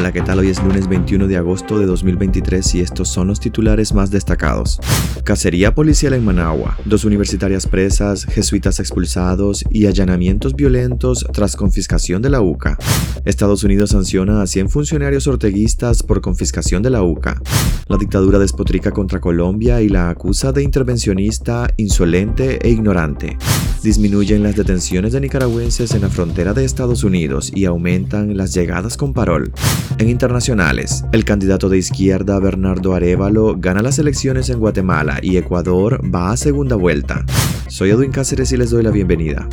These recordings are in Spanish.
Hola, ¿qué tal? Hoy es lunes 21 de agosto de 2023 y estos son los titulares más destacados. Cacería policial en Managua, dos universitarias presas, jesuitas expulsados y allanamientos violentos tras confiscación de la UCA. Estados Unidos sanciona a 100 funcionarios orteguistas por confiscación de la UCA. La dictadura despotrica contra Colombia y la acusa de intervencionista, insolente e ignorante. Disminuyen las detenciones de nicaragüenses en la frontera de Estados Unidos y aumentan las llegadas con parol. En internacionales, el candidato de izquierda Bernardo Arevalo gana las elecciones en Guatemala y Ecuador va a segunda vuelta. Soy Edwin Cáceres y les doy la bienvenida.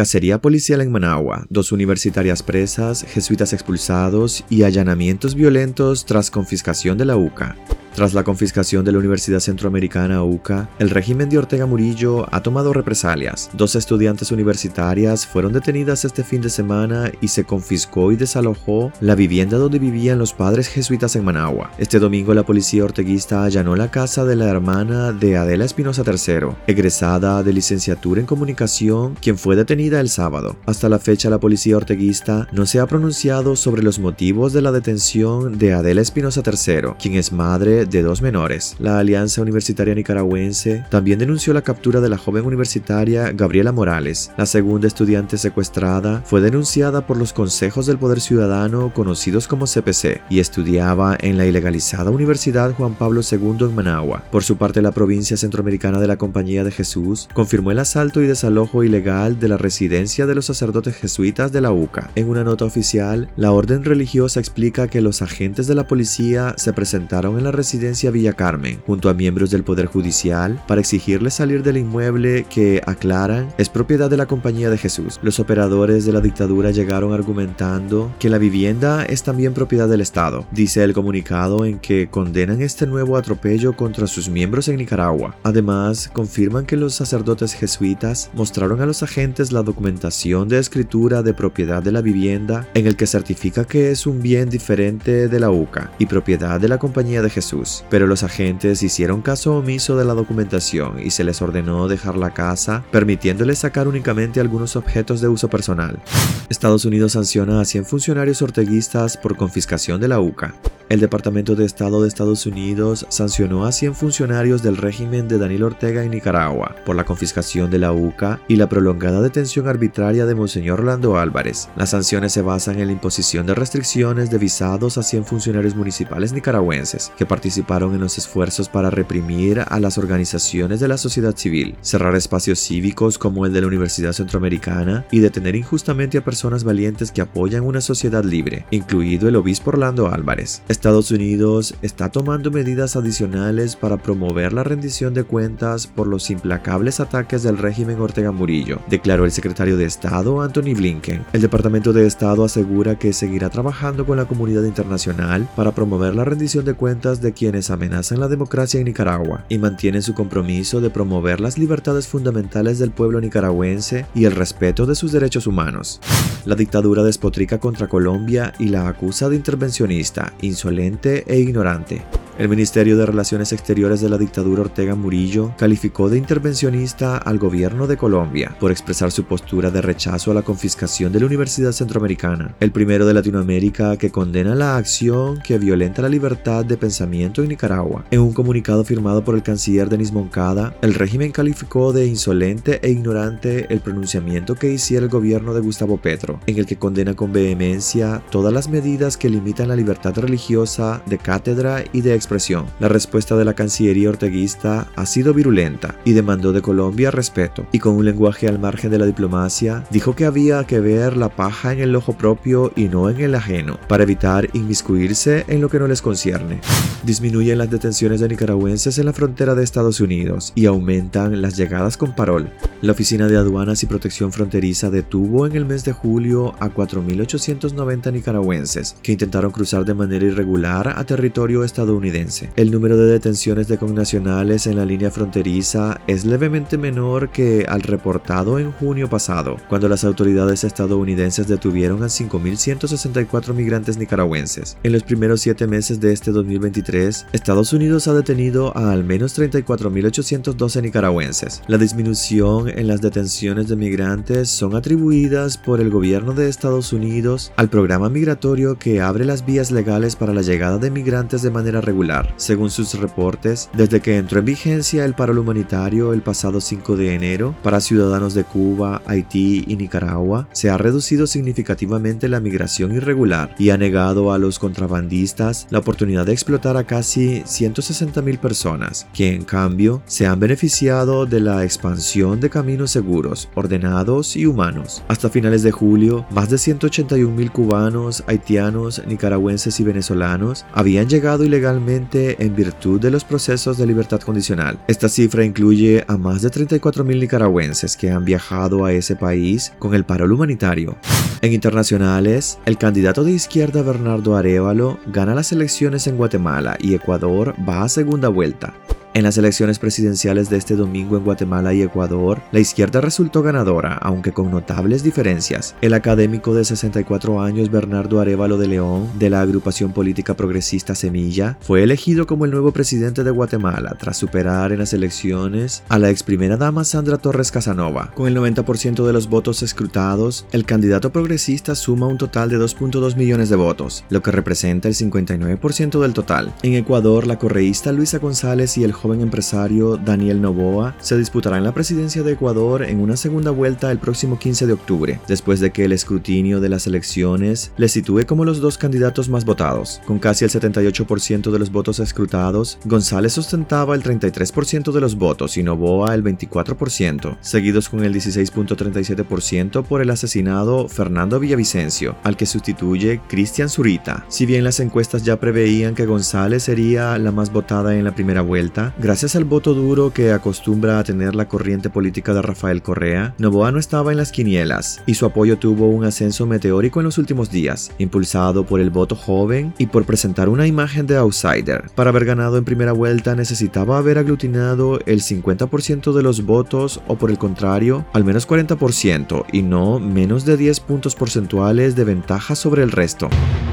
Cacería policial en Managua, dos universitarias presas, jesuitas expulsados y allanamientos violentos tras confiscación de la UCA. Tras la confiscación de la Universidad Centroamericana UCA, el régimen de Ortega Murillo ha tomado represalias. Dos estudiantes universitarias fueron detenidas este fin de semana y se confiscó y desalojó la vivienda donde vivían los padres jesuitas en Managua. Este domingo la policía orteguista allanó la casa de la hermana de Adela Espinosa III, egresada de licenciatura en comunicación, quien fue detenida el sábado. Hasta la fecha la policía orteguista no se ha pronunciado sobre los motivos de la detención de Adela Espinosa III, quien es madre de dos menores. La Alianza Universitaria Nicaragüense también denunció la captura de la joven universitaria Gabriela Morales. La segunda estudiante secuestrada fue denunciada por los consejos del Poder Ciudadano conocidos como CPC y estudiaba en la ilegalizada Universidad Juan Pablo II en Managua. Por su parte, la provincia centroamericana de la Compañía de Jesús confirmó el asalto y desalojo ilegal de la residencia de los sacerdotes jesuitas de la UCA. En una nota oficial, la orden religiosa explica que los agentes de la policía se presentaron en la residencia Villa Carmen, junto a miembros del Poder Judicial, para exigirles salir del inmueble que, aclaran, es propiedad de la Compañía de Jesús. Los operadores de la dictadura llegaron argumentando que la vivienda es también propiedad del Estado, dice el comunicado en que condenan este nuevo atropello contra sus miembros en Nicaragua. Además, confirman que los sacerdotes jesuitas mostraron a los agentes la documentación de escritura de propiedad de la vivienda en el que certifica que es un bien diferente de la UCA y propiedad de la Compañía de Jesús pero los agentes hicieron caso omiso de la documentación y se les ordenó dejar la casa, permitiéndoles sacar únicamente algunos objetos de uso personal. Estados Unidos sanciona a 100 funcionarios orteguistas por confiscación de la UCA. El Departamento de Estado de Estados Unidos sancionó a 100 funcionarios del régimen de Daniel Ortega en Nicaragua por la confiscación de la UCA y la prolongada detención arbitraria de Monseñor Orlando Álvarez. Las sanciones se basan en la imposición de restricciones de visados a 100 funcionarios municipales nicaragüenses que participaron en los esfuerzos para reprimir a las organizaciones de la sociedad civil, cerrar espacios cívicos como el de la Universidad Centroamericana y detener injustamente a personas valientes que apoyan una sociedad libre, incluido el obispo Orlando Álvarez. Estados Unidos está tomando medidas adicionales para promover la rendición de cuentas por los implacables ataques del régimen Ortega Murillo, declaró el secretario de Estado Anthony Blinken. El Departamento de Estado asegura que seguirá trabajando con la comunidad internacional para promover la rendición de cuentas de quienes amenazan la democracia en Nicaragua y mantiene su compromiso de promover las libertades fundamentales del pueblo nicaragüense y el respeto de sus derechos humanos. La dictadura despotrica contra Colombia y la acusa de intervencionista, insolente e ignorante. El Ministerio de Relaciones Exteriores de la dictadura Ortega Murillo calificó de intervencionista al gobierno de Colombia por expresar su postura de rechazo a la confiscación de la Universidad Centroamericana, el primero de Latinoamérica que condena la acción que violenta la libertad de pensamiento en Nicaragua. En un comunicado firmado por el canciller Denis Moncada, el régimen calificó de insolente e ignorante el pronunciamiento que hiciera el gobierno de Gustavo Petro, en el que condena con vehemencia todas las medidas que limitan la libertad religiosa de cátedra y de expresión la respuesta de la Cancillería orteguista ha sido virulenta y demandó de Colombia respeto, y con un lenguaje al margen de la diplomacia, dijo que había que ver la paja en el ojo propio y no en el ajeno, para evitar inmiscuirse en lo que no les concierne. Disminuyen las detenciones de nicaragüenses en la frontera de Estados Unidos y aumentan las llegadas con parol. La Oficina de Aduanas y Protección Fronteriza detuvo en el mes de julio a 4.890 nicaragüenses que intentaron cruzar de manera irregular a territorio estadounidense. El número de detenciones de connacionales en la línea fronteriza es levemente menor que al reportado en junio pasado, cuando las autoridades estadounidenses detuvieron a 5.164 migrantes nicaragüenses. En los primeros siete meses de este 2023, Estados Unidos ha detenido a al menos 34.812 nicaragüenses. La disminución en las detenciones de migrantes son atribuidas por el gobierno de Estados Unidos al programa migratorio que abre las vías legales para la llegada de migrantes de manera regular. Según sus reportes, desde que entró en vigencia el paro humanitario el pasado 5 de enero para ciudadanos de Cuba, Haití y Nicaragua, se ha reducido significativamente la migración irregular y ha negado a los contrabandistas la oportunidad de explotar a casi 160.000 personas, que en cambio se han beneficiado de la expansión de caminos seguros, ordenados y humanos. Hasta finales de julio, más de 181.000 cubanos, haitianos, nicaragüenses y venezolanos habían llegado ilegalmente en virtud de los procesos de libertad condicional. Esta cifra incluye a más de 34.000 nicaragüenses que han viajado a ese país con el paro humanitario. En internacionales, el candidato de izquierda Bernardo Arevalo gana las elecciones en Guatemala y Ecuador va a segunda vuelta. En las elecciones presidenciales de este domingo en Guatemala y Ecuador, la izquierda resultó ganadora, aunque con notables diferencias. El académico de 64 años Bernardo Arevalo de León, de la agrupación política progresista Semilla, fue elegido como el nuevo presidente de Guatemala tras superar en las elecciones a la ex primera dama Sandra Torres Casanova. Con el 90% de los votos escrutados, el candidato progresista suma un total de 2.2 millones de votos, lo que representa el 59% del total. En Ecuador, la correísta Luisa González y el joven empresario Daniel Novoa se disputará en la presidencia de Ecuador en una segunda vuelta el próximo 15 de octubre, después de que el escrutinio de las elecciones le sitúe como los dos candidatos más votados. Con casi el 78% de los votos escrutados, González ostentaba el 33% de los votos y Novoa el 24%, seguidos con el 16.37% por el asesinado Fernando Villavicencio, al que sustituye Cristian Zurita. Si bien las encuestas ya preveían que González sería la más votada en la primera vuelta, gracias al voto duro que acostumbra a tener la corriente política de Rafael Correa, Novoa no estaba en las quinielas y su apoyo tuvo un ascenso meteórico en los últimos días, impulsado por el voto joven y por presentar una imagen de outsider. Para haber ganado en primera vuelta necesitaba haber aglutinado el 50% de los votos o por el contrario, al menos 40% y no menos de 10 puntos porcentuales de ventaja sobre el resto.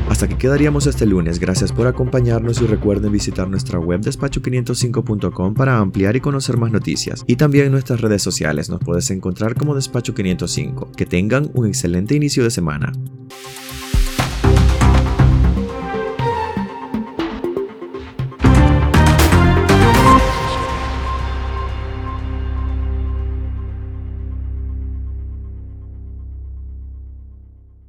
Hasta aquí quedaríamos este lunes. Gracias por acompañarnos y recuerden visitar nuestra web despacho505.com para ampliar y conocer más noticias. Y también nuestras redes sociales nos puedes encontrar como Despacho 505. Que tengan un excelente inicio de semana.